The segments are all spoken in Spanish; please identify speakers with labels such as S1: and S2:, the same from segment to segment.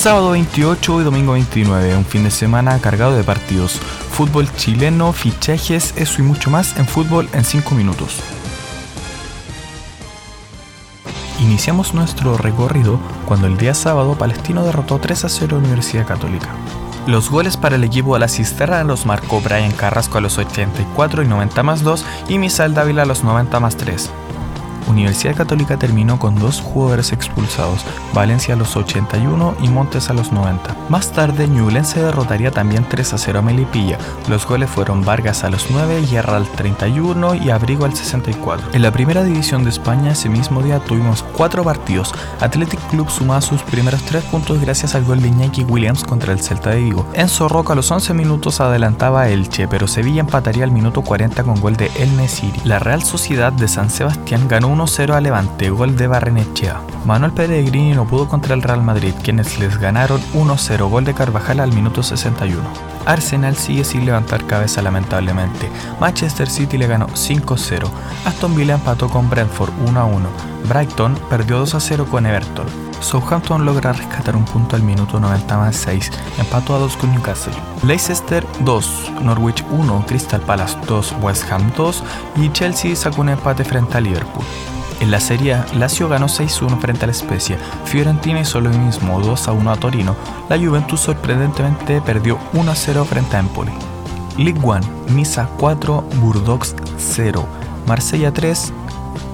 S1: Sábado 28 y domingo 29, un fin de semana cargado de partidos. Fútbol chileno, fichajes, eso y mucho más en fútbol en 5 minutos. Iniciamos nuestro recorrido cuando el día sábado Palestino derrotó 3 a 0 a Universidad Católica. Los goles para el equipo de la Cisterna los marcó Brian Carrasco a los 84 y 90 más 2 y Misael Dávila a los 90 más 3. Universidad Católica terminó con dos jugadores expulsados, Valencia a los 81 y Montes a los 90. Más tarde, Ñublense derrotaría también 3 a 0 a Melipilla. Los goles fueron Vargas a los 9, Guerra al 31 y Abrigo al 64. En la primera división de España, ese mismo día tuvimos cuatro partidos. Athletic Club sumaba sus primeros tres puntos gracias al gol de Iñaki Williams contra el Celta de Vigo. Enzo Roca a los 11 minutos adelantaba Elche, pero Sevilla empataría al minuto 40 con gol de El Nesiri. La Real Sociedad de San Sebastián ganó 1-0 a Levante, gol de Barrenechea. Manuel Pellegrini no pudo contra el Real Madrid, quienes les ganaron 1-0, gol de Carvajal al minuto 61. Arsenal sigue sin levantar cabeza lamentablemente. Manchester City le ganó 5-0. Aston Villa empató con Brentford 1-1. Brighton perdió 2-0 con Everton. Southampton logra rescatar un punto al minuto 90 más 6, empató a 2 con Newcastle. Leicester 2, Norwich 1, Crystal Palace 2, West Ham 2 y Chelsea sacó un empate frente a Liverpool. En la Serie A, Lazio ganó 6-1 frente a la Spezia, Fiorentina hizo lo mismo 2-1 a Torino, la Juventus sorprendentemente perdió 1-0 frente a Empoli. League 1, Niza 4, Burdox 0, Marsella 3,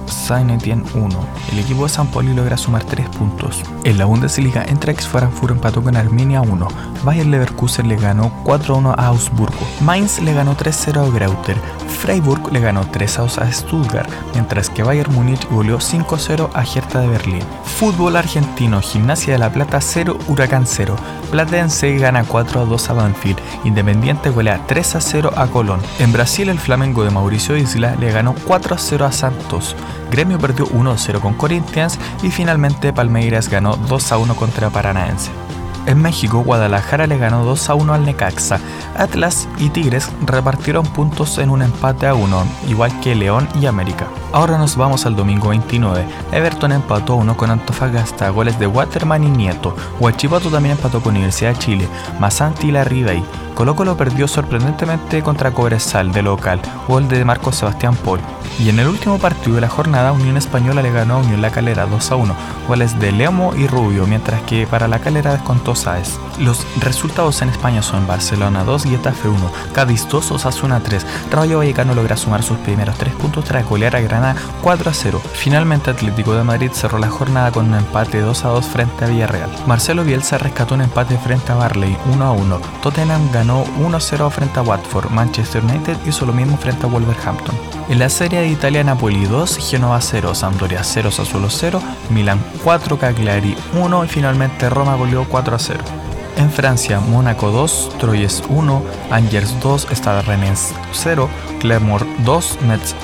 S1: Saint Etienne 1. El equipo de San Poli logra sumar 3 puntos. En la Bundesliga, Eintracht Frankfurt empató con Arminia 1. Bayer Leverkusen le ganó 4-1 a Augsburgo. Mainz le ganó 3-0 a Grauter. Freiburg le ganó 3-2 a Stuttgart, mientras que Bayern Múnich goleó 5-0 a Hertha de Berlín. Fútbol argentino, Gimnasia de la Plata 0, Huracán 0. Platense gana 4-2 a Banfield. Independiente golea 3-0 a Colón. En Brasil, el Flamengo de Mauricio Isla le ganó 4-0 a Santos. Gremio perdió 1-0 con Corinthians y finalmente Palmeiras ganó 2-1 contra Paranaense. En México, Guadalajara le ganó 2 a 1 al Necaxa. Atlas y Tigres repartieron puntos en un empate a 1, igual que León y América. Ahora nos vamos al domingo 29. Everton empató 1 con Antofagasta, goles de Waterman y Nieto. Huachipato también empató con Universidad de Chile. Masanti y la Ribey. Colo Colo perdió sorprendentemente contra Cobresal de local, gol de Marcos Sebastián Paul. Y en el último partido de la jornada, Unión Española le ganó a Unión La Calera 2 a 1, goles de Leomo y Rubio, mientras que para La Calera descontó Sáez. Los resultados en España son Barcelona 2, Getafe 1, Cádiz 2, Osasuna 3. Rayo Vallecano logra sumar sus primeros 3 puntos tras golear a Granada 4 a 0. Finalmente Atlético de Madrid cerró la jornada con un empate 2 a 2 frente a Villarreal. Marcelo Bielsa rescató un empate frente a Barley 1 a 1. Tottenham ganó 1-0 frente a Watford, Manchester United hizo lo mismo frente a Wolverhampton. En la Serie de Italia, Napoli 2, Genova 0, Sampdoria 0, Sassuolo 0, Milan 4, Cagliari 1 y finalmente Roma goleó 4 0. En Francia, Mónaco 2, Troyes 1, Angers 2, Stade Rennes 0, Clermont 2, Metz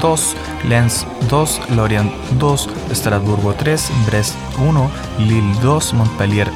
S1: 2, Lens 2, Lorient 2, Strasburgo 3, Brest 1, Lille 2, Montpellier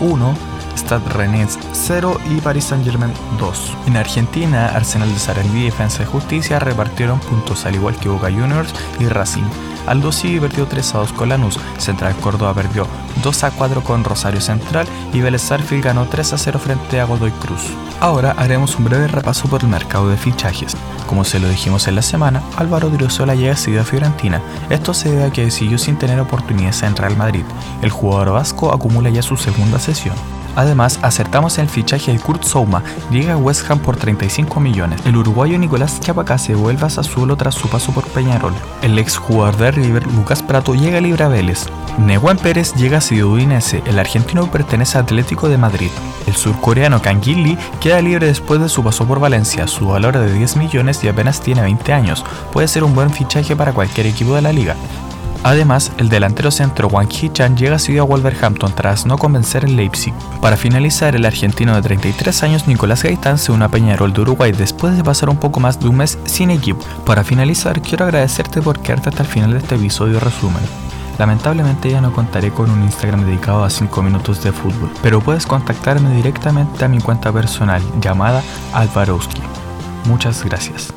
S1: 1, Stade Rennes 0 y Paris Saint-Germain 2. En Argentina, Arsenal de Sarandí y Defensa de Justicia repartieron puntos al igual que Boca Juniors y Racing. Aldo Civi perdió 3 a 2 con Lanús, Central Córdoba perdió 2 a 4 con Rosario Central y Vélez ganó 3 a 0 frente a Godoy Cruz. Ahora haremos un breve repaso por el mercado de fichajes. Como se lo dijimos en la semana, Álvaro Driosola llega a Fiorentina. Esto se debe a que siguió sin tener oportunidades en Real Madrid. El jugador vasco acumula ya su segunda sesión. Además, acertamos el fichaje de Kurt Souma, llega a West Ham por 35 millones. El uruguayo Nicolás se vuelve a Sassuolo tras su paso por Peñarol. El ex jugador de River, Lucas Prato, llega a Libra Vélez. Neguen Pérez llega a Ciudadinese, el argentino pertenece a Atlético de Madrid. El surcoreano Kang Lee queda libre después de su paso por Valencia, su valor de 10 millones y apenas tiene 20 años. Puede ser un buen fichaje para cualquier equipo de la liga. Además, el delantero centro Wang Hee-chan llega a Wolverhampton tras no convencer en Leipzig. Para finalizar, el argentino de 33 años Nicolás Gaitán se une a Peñarol de Uruguay después de pasar un poco más de un mes sin equipo. Para finalizar, quiero agradecerte por quedarte hasta el final de este episodio resumen. Lamentablemente ya no contaré con un Instagram dedicado a 5 minutos de fútbol, pero puedes contactarme directamente a mi cuenta personal llamada Alvarowski. Muchas gracias.